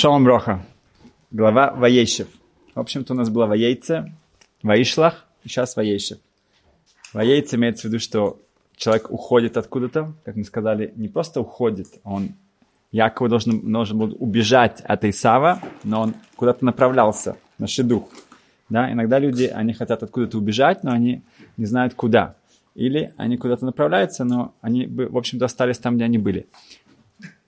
Шалом Броха. Глава Ваейшев. В общем-то, у нас была Ваейце, Ваишлах, и сейчас Ваейшев. Ваейце имеется в виду, что человек уходит откуда-то, как мы сказали, не просто уходит, он Яков должен, должен был убежать от Исава, но он куда-то направлялся, на шедух. Да? Иногда люди, они хотят откуда-то убежать, но они не знают куда. Или они куда-то направляются, но они, в общем-то, остались там, где они были.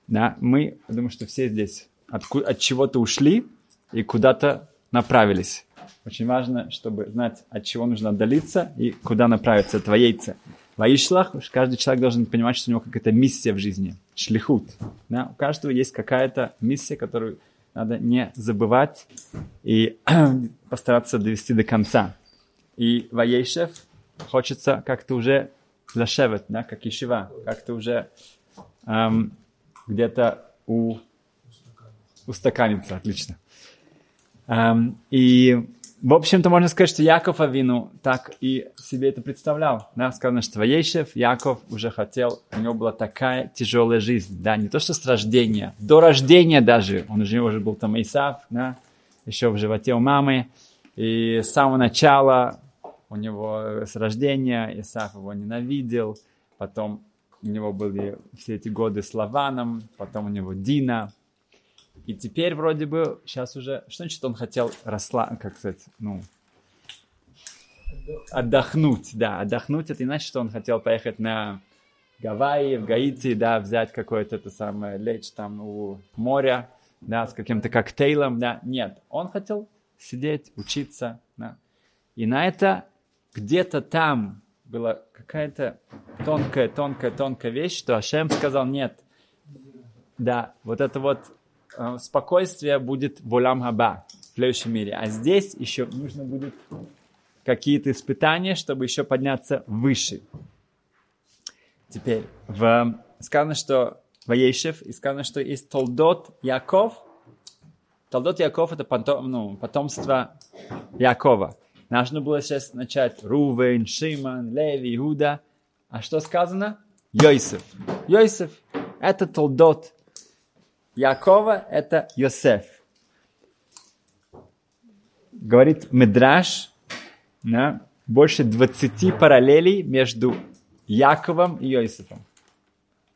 Да? Мы, я думаю, что все здесь от, от чего-то ушли и куда-то направились. Очень важно, чтобы знать, от чего нужно отдалиться и куда направиться. Это яйца. Ваишлах, каждый человек должен понимать, что у него какая-то миссия в жизни. Шлихут. Да? У каждого есть какая-то миссия, которую надо не забывать и постараться довести до конца. И Ваейшев хочется как-то уже зашевать, да, как Ишива, как-то уже эм, где-то у, устаканиться, отлично. Эм, и в общем-то, можно сказать, что Яков Авину так и себе это представлял. Да, сказано, что Ваейшев, Яков уже хотел, у него была такая тяжелая жизнь. Да, не то, что с рождения, до рождения даже. Он уже, уже был там Исав, да, еще в животе у мамы. И с самого начала у него с рождения Исаф его ненавидел. Потом у него были все эти годы с Лаваном, потом у него Дина, и теперь вроде бы сейчас уже, что значит он хотел расслабиться, как сказать, ну, отдохнуть, да, отдохнуть, это значит, что он хотел поехать на Гавайи, в Гаити, да, взять какое-то это самое, лечь там у моря, да, с каким-то коктейлем, да, нет, он хотел сидеть, учиться, да, и на это где-то там была какая-то тонкая, тонкая, тонкая вещь, что Ашем сказал, нет, да, вот это вот спокойствие будет в Улам Хаба, в следующем мире. А здесь еще нужно будет какие-то испытания, чтобы еще подняться выше. Теперь, в, сказано, что Ваейшев, и сказано, что есть Толдот Яков. Толдот Яков это потом, ну, потомство Якова. Нужно было сейчас начать Рувен, Шиман, Леви, Иуда. А что сказано? Йосиф. Йосиф – это Толдот Якова – это Йосеф. Говорит Медраш, да, больше 20 параллелей между Яковом и Йосифом.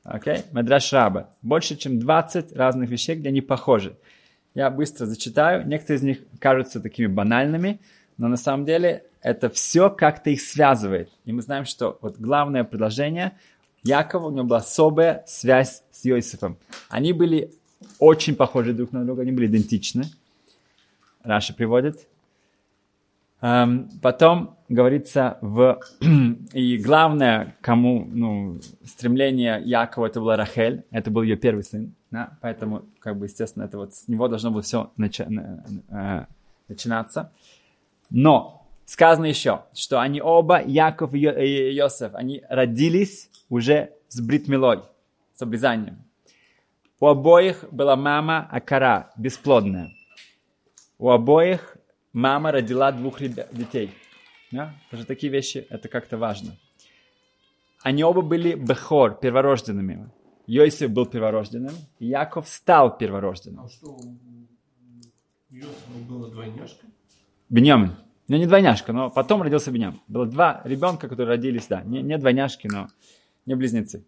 Окей? Okay? Медраш Раба. Больше, чем 20 разных вещей, где они похожи. Я быстро зачитаю. Некоторые из них кажутся такими банальными, но на самом деле это все как-то их связывает. И мы знаем, что вот главное предложение Якова, у него была особая связь с Йосифом. Они были очень похожи друг на друга, они были идентичны. Раша приводит. Um, потом говорится в... И главное, кому ну, стремление Якова, это была Рахель, это был ее первый сын, да? поэтому, как бы, естественно, это вот с него должно было все начи... э, начинаться. Но сказано еще, что они оба, Яков и Йосеф, они родились уже с бритмилой, с обрезанием. У обоих была мама Акара, бесплодная. У обоих мама родила двух ребят, детей. Да? Даже такие вещи, это как-то важно. Они оба были Бехор, перворожденными. Йосиф был перворожденным, и Яков стал перворожденным. А что, у Йосифа было двойняшка? Беньямин. Ну, не двойняшка, но потом родился Беньямин. Было два ребенка, которые родились, да, не, не двойняшки, но не близнецы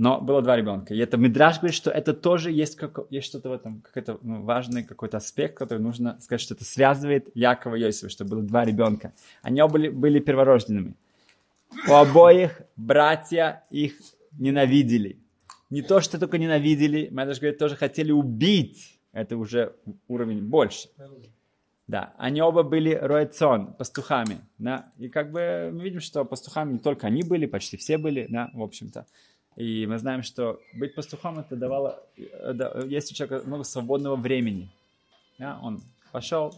но было два ребенка. И это Мидраш говорит, что это тоже есть, как, есть что-то в этом, какой-то ну, важный какой-то аспект, который нужно сказать, что это связывает Якова и Иосифа, что было два ребенка. Они оба были, были перворожденными. У обоих братья их ненавидели. Не то, что только ненавидели, Медраш говорит, тоже хотели убить. Это уже уровень больше. Да, они оба были роэцон, пастухами, да, и как бы мы видим, что пастухами не только они были, почти все были, да, в общем-то. И мы знаем, что быть пастухом это давало, э, есть у человека много свободного времени. Да? Он пошел,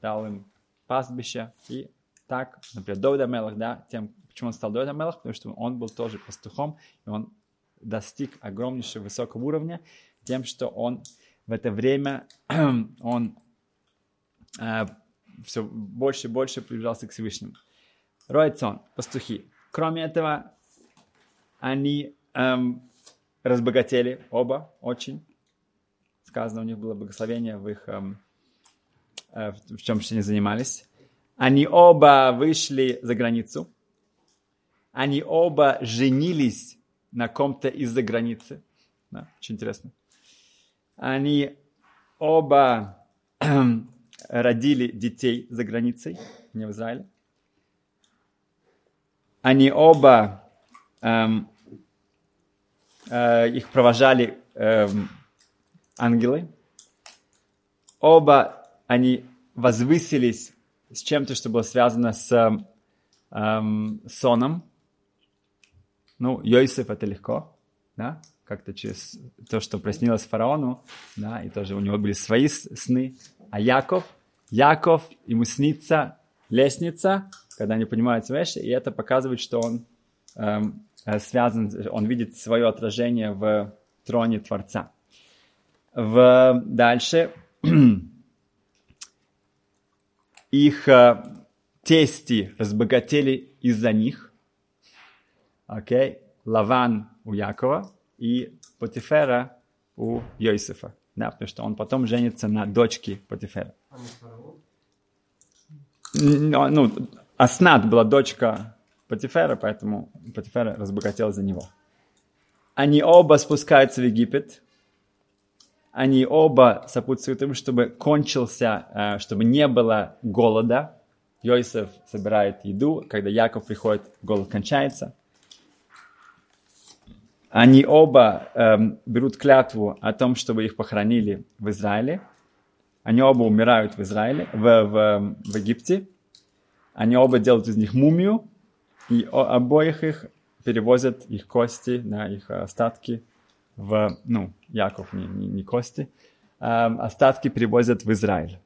дал им пастбище, и так, например, Довид Амелах, да, тем, почему он стал Довид Амелах, потому что он был тоже пастухом, и он достиг огромнейшего высокого уровня тем, что он в это время, он э, все больше и больше приближался к Всевышнему. Ройцон, пастухи. Кроме этого, они эм, разбогатели оба очень. сказано, у них было благословение в их, эм, э, в, в чем они занимались. Они оба вышли за границу. Они оба женились на ком-то из-за границы. Да, очень интересно. Они оба родили детей за границей, не в Израиле. Они оба, эм, их провожали эм, ангелы. Оба они возвысились с чем-то, что было связано с эм, соном. Ну, Йосиф это легко, да, как-то через то, что приснилось фараону, да, и тоже у него были свои сны. А Яков, Яков, ему снится лестница, когда они понимают свои вещи, и это показывает, что он эм, связан, он видит свое отражение в троне Творца. В, дальше их э, тести разбогатели из-за них. Окей? Okay? Лаван у Якова и Потифера у Йосифа. Да, потому что он потом женится на дочке Потифера. Ну, ну, Аснат была дочка Потифера, поэтому Потифера разбогател за него. Они оба спускаются в Египет. Они оба сопутствуют им, чтобы кончился, э, чтобы не было голода. Йосиф собирает еду, когда Яков приходит, голод кончается. Они оба эм, берут клятву о том, чтобы их похоронили в Израиле. Они оба умирают в Израиле, в, в, в Египте. Они оба делают из них мумию, и обоих их перевозят их кости, да, их остатки в, ну, Яков, не, не, не кости, эм, остатки перевозят в Израиль.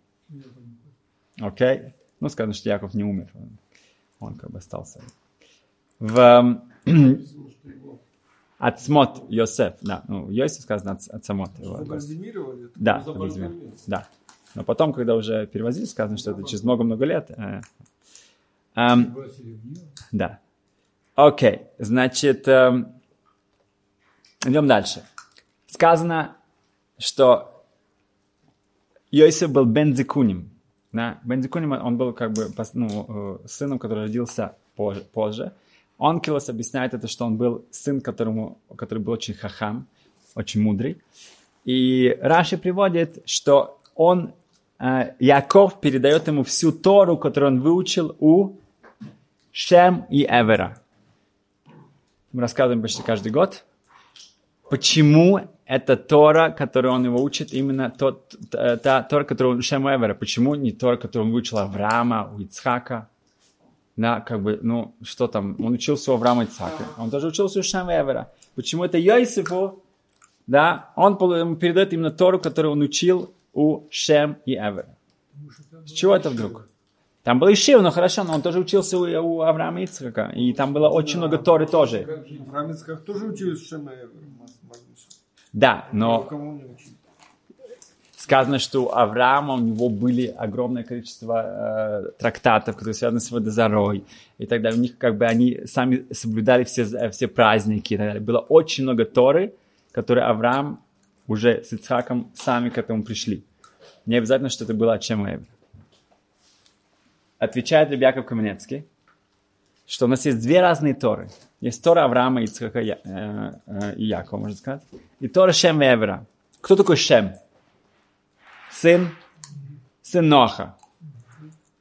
Окей? Okay? Ну, скажем, что Яков не умер, он, он как бы остался. В, Ацмот Йосеф, да, ну, Йосеф сказано Ацамот. Его, да, да. Но потом, когда уже перевозили, сказано, что это через много-много лет. Э, э, да. Окей, значит, э, идем дальше. Сказано, что Йосиф был Бензикуним. Да? Бензикуним, он был как бы ну, э, сыном, который родился позже. позже. Онкилос объясняет это, что он был сын, которому, который был очень хахам, очень мудрый. И Раши приводит, что он, э, Яков передает ему всю Тору, которую он выучил у Шем и Эвера. Мы рассказываем почти каждый год, почему эта Тора, которую он его учит, именно тот, та Тора, которую он Шем и Эвера. Почему не Тора, которую он выучил Авраама, у Ицхака, да, как бы, ну, что там, он учился у Авраама Ицхака, он тоже учился у Шема Эвера. Почему это Йосифу, да, он передает именно Тору, которую он учил у Шем и Эвера. С чего это вдруг? Там был Ишив, но хорошо, но он тоже учился у, у Авраама Ицхака, и там было очень много Торы тоже. Авраам Ицхак тоже учился Шема. Да, но сказано, что у Авраама у него были огромное количество э, трактатов, которые связаны с водозарой и далее. У них как бы они сами соблюдали все, э, все праздники и так далее. Было очень много Торы, которые Авраам уже с Ицхаком сами к этому пришли. Не обязательно, что это было от Шема Отвечает Ребяков Каменецкий, что у нас есть две разные Торы. Есть Тора Авраама, Ицхака э, э, и Якова, можно сказать. И Тора Шем Эвера. Кто такой Шем? сын, сын Ноха.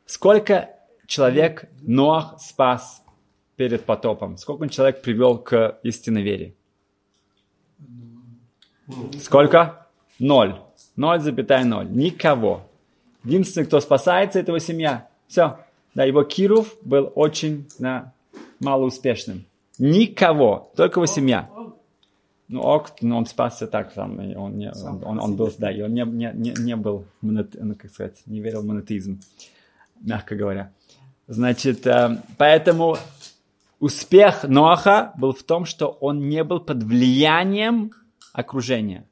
Сколько человек Ноах спас перед потопом? Сколько он человек привел к истинной вере? Сколько? Ноль. Ноль запятая ноль. Никого. Единственный, кто спасается, это его семья. Все. Да, его Киров был очень да, малоуспешным. Никого, только его семья. Ну, ок, но он спасся так, там, он, не, он, он, он был, да, и он не, не, не, не был, монет, ну, как сказать, не верил в монотеизм, мягко говоря. Значит, э, поэтому успех Ноаха был в том, что он не был под влиянием окружения.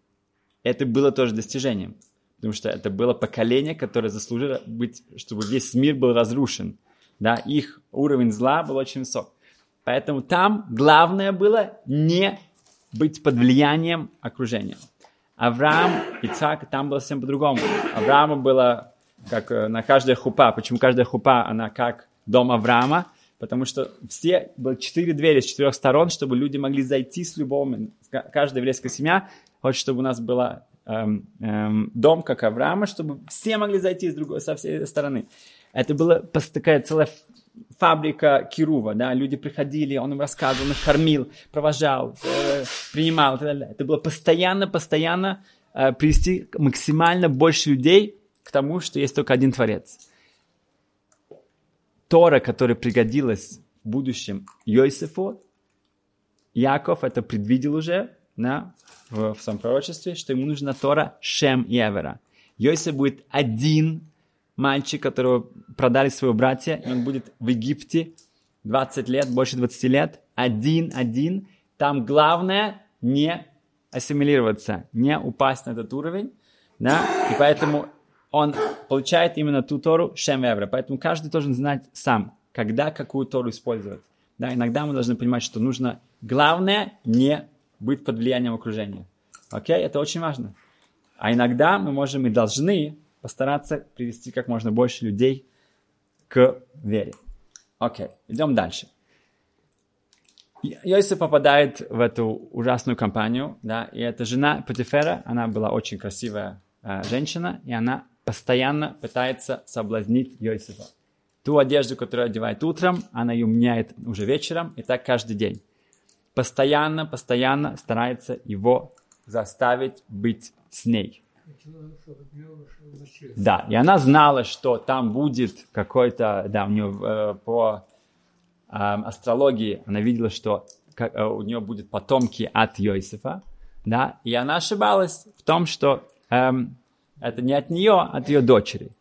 Это было тоже достижением, потому что это было поколение, которое заслужило быть, чтобы весь мир был разрушен. Да, их уровень зла был очень высок. Поэтому там главное было не быть под влиянием окружения. Авраам, Ицхак, там было совсем по-другому. Авраама было как э, на каждая хупа. Почему каждая хупа, она как дом Авраама? Потому что все, было четыре двери с четырех сторон, чтобы люди могли зайти с любого... Каждая еврейская семья хочет, чтобы у нас был эм, дом, как Авраама, чтобы все могли зайти с другой, со всей стороны. Это была такая целая фабрика Кирува, да, люди приходили, он им рассказывал, он их кормил, провожал, э, принимал и так далее. Это было постоянно, постоянно э, привести максимально больше людей к тому, что есть только один Творец. Тора, которая пригодилась в будущем Йосифу, Яков это предвидел уже да, в, в своем пророчестве, что ему нужна Тора Шем и Эвера. Йосиф будет один мальчик, которого продали своего братья, и он будет в Египте 20 лет, больше 20 лет, один-один. Там главное не ассимилироваться, не упасть на этот уровень, да, и поэтому он получает именно ту Тору Шем Эвра. Поэтому каждый должен знать сам, когда какую Тору использовать. Да, иногда мы должны понимать, что нужно, главное, не быть под влиянием окружения. Окей, это очень важно. А иногда мы можем и должны постараться привести как можно больше людей к вере. Окей, идем дальше. Йосиф попадает в эту ужасную компанию, да, и эта жена Патифера, она была очень красивая э, женщина, и она постоянно пытается соблазнить Йосифа. Ту одежду, которую одевает утром, она ее меняет уже вечером, и так каждый день. Постоянно, постоянно старается его заставить быть с ней. Да, и она знала, что там будет какой-то, да, у нее э, по э, астрологии она видела, что как, э, у нее будут потомки от Йосифа, да, и она ошибалась в том, что эм, это не от нее, а от ее дочери.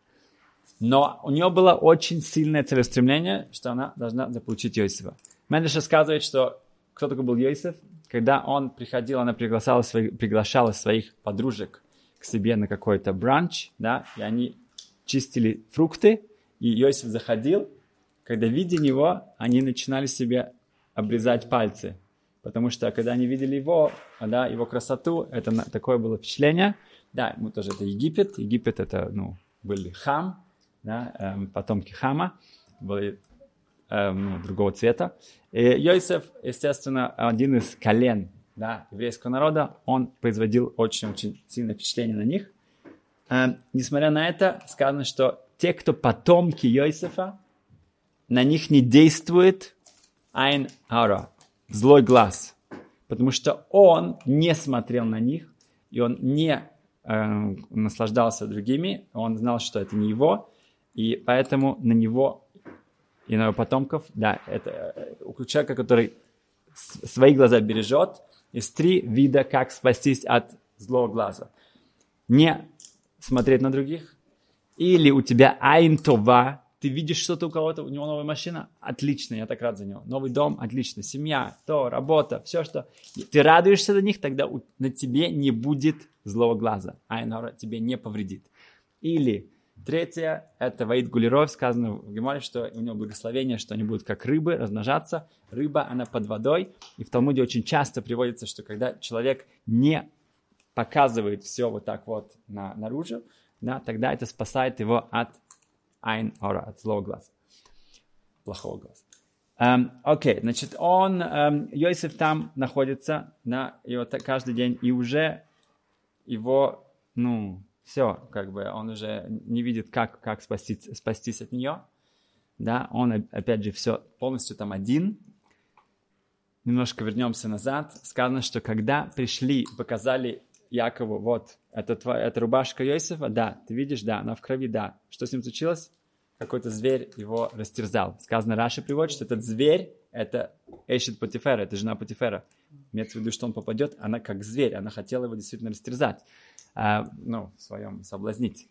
Но у нее было очень сильное целеустремление, что она должна заполучить Йосифа. Медреш рассказывает, что кто такой был Йосиф? Когда он приходил, она приглашала, своих, приглашала своих подружек к себе на какой-то бранч, да, и они чистили фрукты, и Иосиф заходил, когда, видя него, они начинали себе обрезать пальцы, потому что, когда они видели его, да, его красоту, это такое было впечатление, да, мы тоже, это Египет, Египет это, ну, были хам, да, эм, потомки хама, были эм, другого цвета, и Йосиф, естественно, один из колен да, еврейского народа, он производил очень-очень сильное впечатление на них. Э, несмотря на это, сказано, что те, кто потомки Йосифа, на них не действует айн ара, злой глаз, потому что он не смотрел на них, и он не э, наслаждался другими, он знал, что это не его, и поэтому на него и на его потомков, да, это э, у человека, который свои глаза бережет, есть три вида, как спастись от злого глаза. Не смотреть на других. Или у тебя айнтова, ты видишь что-то у кого-то, у него новая машина, отлично, я так рад за него. Новый дом, отлично. Семья, то, работа, все, что... Ты радуешься за них, тогда на тебе не будет злого глаза. Айнора тебе не повредит. Или Третье, это Ваид Гулеров, сказано в Геморе, что у него благословение, что они будут как рыбы размножаться. Рыба, она под водой. И в Талмуде очень часто приводится, что когда человек не показывает все вот так вот на, наружу, да, тогда это спасает его от айн ора, от злого глаза, плохого глаза. Um, окей, значит, он, um, Йосиф там находится, да, и вот каждый день, и уже его, ну, все, как бы он уже не видит, как, как спастись, спастись от нее. Да, он, опять же, все полностью там один. Немножко вернемся назад. Сказано, что когда пришли, показали Якову, вот, это, твоя, это рубашка Иосифа, да, ты видишь, да, она в крови, да. Что с ним случилось? Какой-то зверь его растерзал. Сказано, Раша приводит, что этот зверь, это Эшет Патифера, это жена Патифера. Имеется в виду, что он попадет, она как зверь, она хотела его действительно растерзать. А, ну, в своем соблазнить.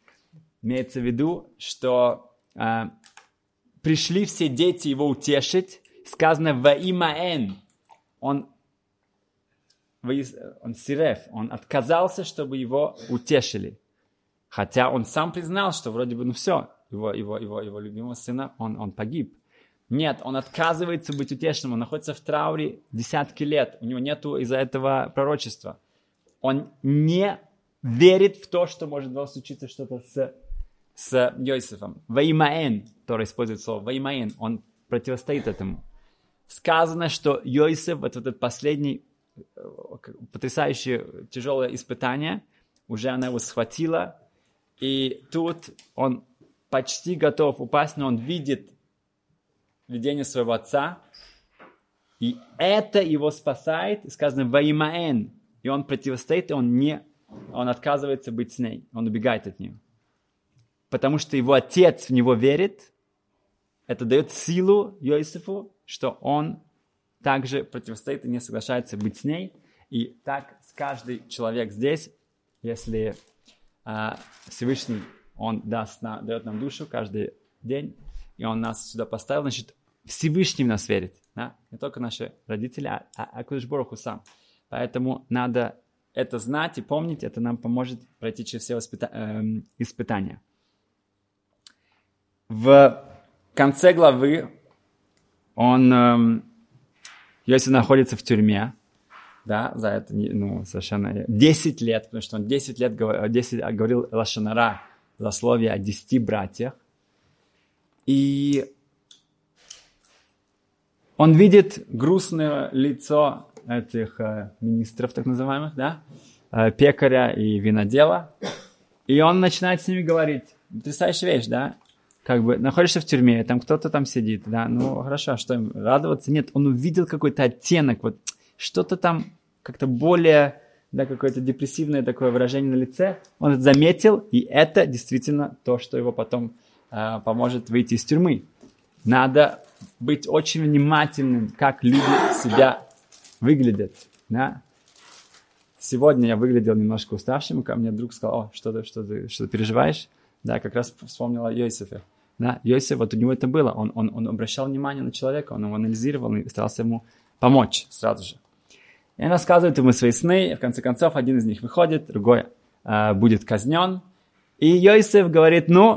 Имеется в виду, что а, пришли все дети его утешить, сказано во имя Н. Он, он сирев, он отказался, чтобы его утешили. Хотя он сам признал, что вроде бы, ну все, его, его, его, его любимого сына, он, он погиб. Нет, он отказывается быть утешенным, он находится в трауре десятки лет, у него нету из-за этого пророчества. Он не верит в то, что может было случиться что-то с, с Йосифом. Ваимаэн, который использует слово Ваимаэн, он противостоит этому. Сказано, что Йосиф, вот этот последний э, потрясающее тяжелое испытание, уже она его схватила, и тут он почти готов упасть, но он видит видение своего отца, и это его спасает, сказано «Ваимаэн», и он противостоит, и он не, он отказывается быть с ней, он убегает от нее. Потому что его отец в него верит, это дает силу Йосифу, что он также противостоит и не соглашается быть с ней. И так каждый человек здесь, если а, Всевышний, он даст на, дает нам душу каждый день, и он нас сюда поставил, значит, Всевышний в нас верит. Да? Не только наши родители, а, а, а Кудышбороху сам. Поэтому надо это знать и помнить, это нам поможет пройти через все воспита- э, испытания. В конце главы он, э, если находится в тюрьме, да, за это, ну, совершенно 10 лет, потому что он 10 лет 10, говорил Лашанара, злословие о 10 братьях, и он видит грустное лицо этих э, министров, так называемых, да, э, пекаря и винодела, и он начинает с ними говорить. Потрясающая вещь, да? Как бы находишься в тюрьме, там кто-то там сидит, да, ну хорошо, а что им радоваться? Нет, он увидел какой-то оттенок, вот что-то там как-то более, да, какое-то депрессивное такое выражение на лице, он это заметил, и это действительно то, что его потом э, поможет выйти из тюрьмы. Надо быть очень внимательным, как люди себя выглядят. Да? Сегодня я выглядел немножко уставшим, ко мне друг сказал, о, что ты, что ты, что ты переживаешь? Да, как раз вспомнил о Йосифе. Да, Йосиф, вот у него это было. Он, он, он обращал внимание на человека, он его анализировал и старался ему помочь сразу же. И он рассказывает ему свои сны, и в конце концов один из них выходит, другой э, будет казнен. И Йосиф говорит, ну,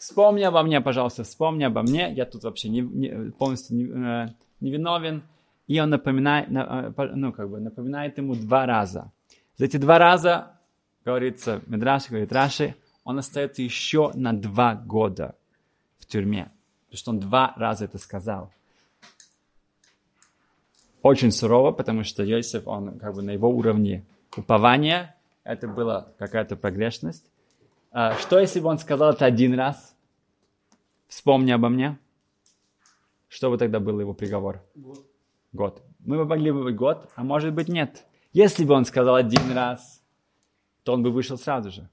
вспомни обо мне, пожалуйста, вспомни обо мне, я тут вообще не, не, полностью не, э, невиновен. И он напоминает, э, ну, как бы напоминает ему два раза. За эти два раза, говорится, Медраши, говорит Раши, он остается еще на два года в тюрьме. Потому что он два раза это сказал. Очень сурово, потому что Йосиф, он как бы на его уровне упования, это была какая-то погрешность. А что, если бы он сказал это один раз? Вспомни обо мне. Что бы тогда был его приговор? Год. Год. Мы бы могли бы быть год, а может быть нет. Если бы он сказал один раз, то он бы вышел сразу же.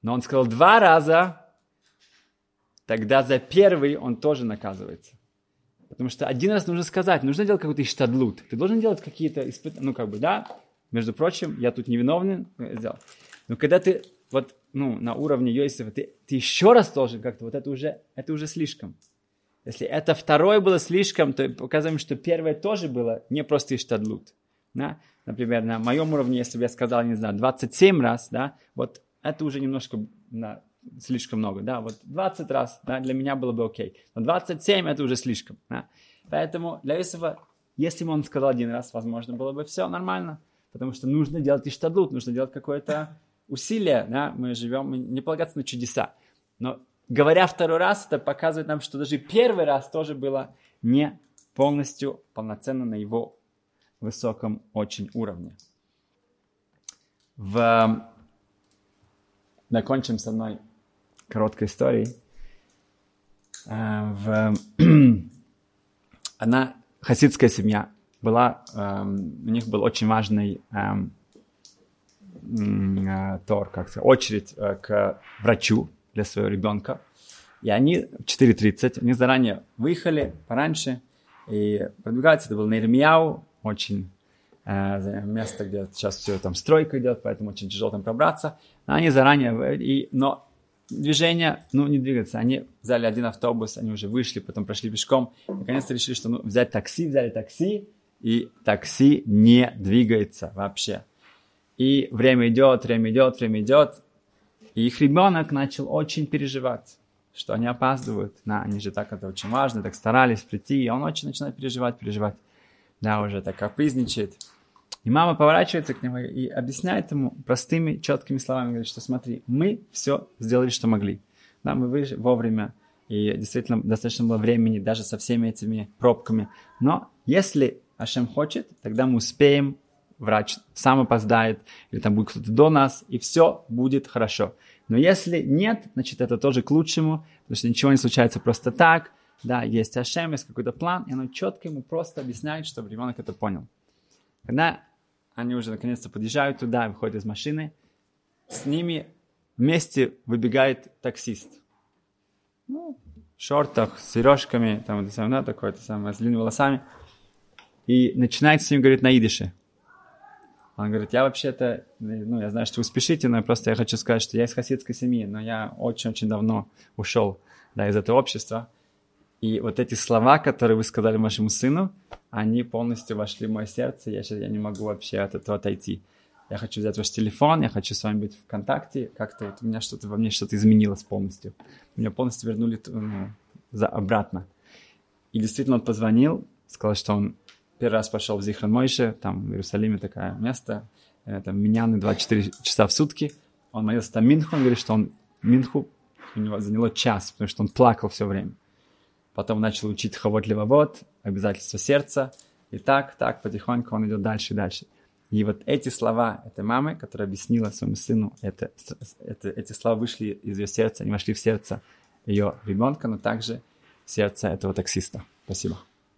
Но он сказал два раза, тогда за первый он тоже наказывается. Потому что один раз нужно сказать, нужно делать какой-то иштадлут. Ты должен делать какие-то испытания, ну как бы, да, между прочим, я тут невиновен, сделал. Но когда ты вот, ну, на уровне Йосифа, ты, ты еще раз должен как-то, вот это уже, это уже слишком. Если это второе было слишком, то показываем, что первое тоже было не просто иштадлут. Да? Например, на моем уровне, если бы я сказал, не знаю, 27 раз, да, вот это уже немножко на, слишком много, да, вот 20 раз, да, для меня было бы окей, но 27 это уже слишком, да. Поэтому для Иосифа, если бы он сказал один раз, возможно, было бы все нормально, потому что нужно делать иштадлут, нужно делать какое-то усилие, да, мы живем, мы не полагаться на чудеса. Но говоря второй раз, это показывает нам, что даже первый раз тоже было не полностью полноценно на его высоком очень уровне. В... Закончим с одной короткой историей. Э, в... Одна хасидская семья была, эм, у них был очень важный эм, тор, как сказать, очередь э, к врачу для своего ребенка. И они в 4.30, они заранее выехали пораньше и продвигаются. Это был Нейрмияу, очень э, место, где сейчас все там стройка идет, поэтому очень тяжело там пробраться. Но они заранее, и, но движение, ну, не двигаться. Они взяли один автобус, они уже вышли, потом прошли пешком. Наконец-то решили, что ну, взять такси, взяли такси, и такси не двигается вообще. И время идет, время идет, время идет. И их ребенок начал очень переживать, что они опаздывают. Да, они же так, это очень важно, так старались прийти. И он очень начинает переживать, переживать. Да, уже так капризничает. И мама поворачивается к нему и объясняет ему простыми, четкими словами, говорит, что смотри, мы все сделали, что могли. Да, мы вышли вовремя, и действительно достаточно было времени даже со всеми этими пробками. Но если Ашем хочет, тогда мы успеем, врач сам опоздает, или там будет кто-то до нас, и все будет хорошо. Но если нет, значит это тоже к лучшему, потому что ничего не случается просто так. Да, есть Ашем, есть какой-то план, и оно четко ему просто объясняет, чтобы ребенок это понял. Когда они уже наконец-то подъезжают туда, выходят из машины, с ними вместе выбегает таксист. Ну, в шортах, с сережками, там, это самое, да, такое, это самое, с длинными волосами. И начинает с ним говорить на идише. Он говорит, я вообще-то, ну, я знаю, что вы спешите, но просто я хочу сказать, что я из хасидской семьи, но я очень-очень давно ушел, да, из этого общества. И вот эти слова, которые вы сказали вашему сыну, они полностью вошли в мое сердце, я сейчас я не могу вообще от этого отойти. Я хочу взять ваш телефон, я хочу с вами быть в контакте, как-то вот у меня что-то во мне что-то изменилось полностью. Меня полностью вернули ну, за, обратно. И действительно он позвонил, сказал, что он первый раз пошел в Зихран Мойше, там в Иерусалиме такое место, э, там миняны 24 часа в сутки. Он молился там Минху, он говорит, что он Минху у него заняло час, потому что он плакал все время. Потом начал учить Хавот Левовод, обязательства сердца. И так, так, потихоньку он идет дальше и дальше. И вот эти слова этой мамы, которая объяснила своему сыну, это, это, эти слова вышли из ее сердца, они вошли в сердце ее ребенка, но также в сердце этого таксиста. Спасибо.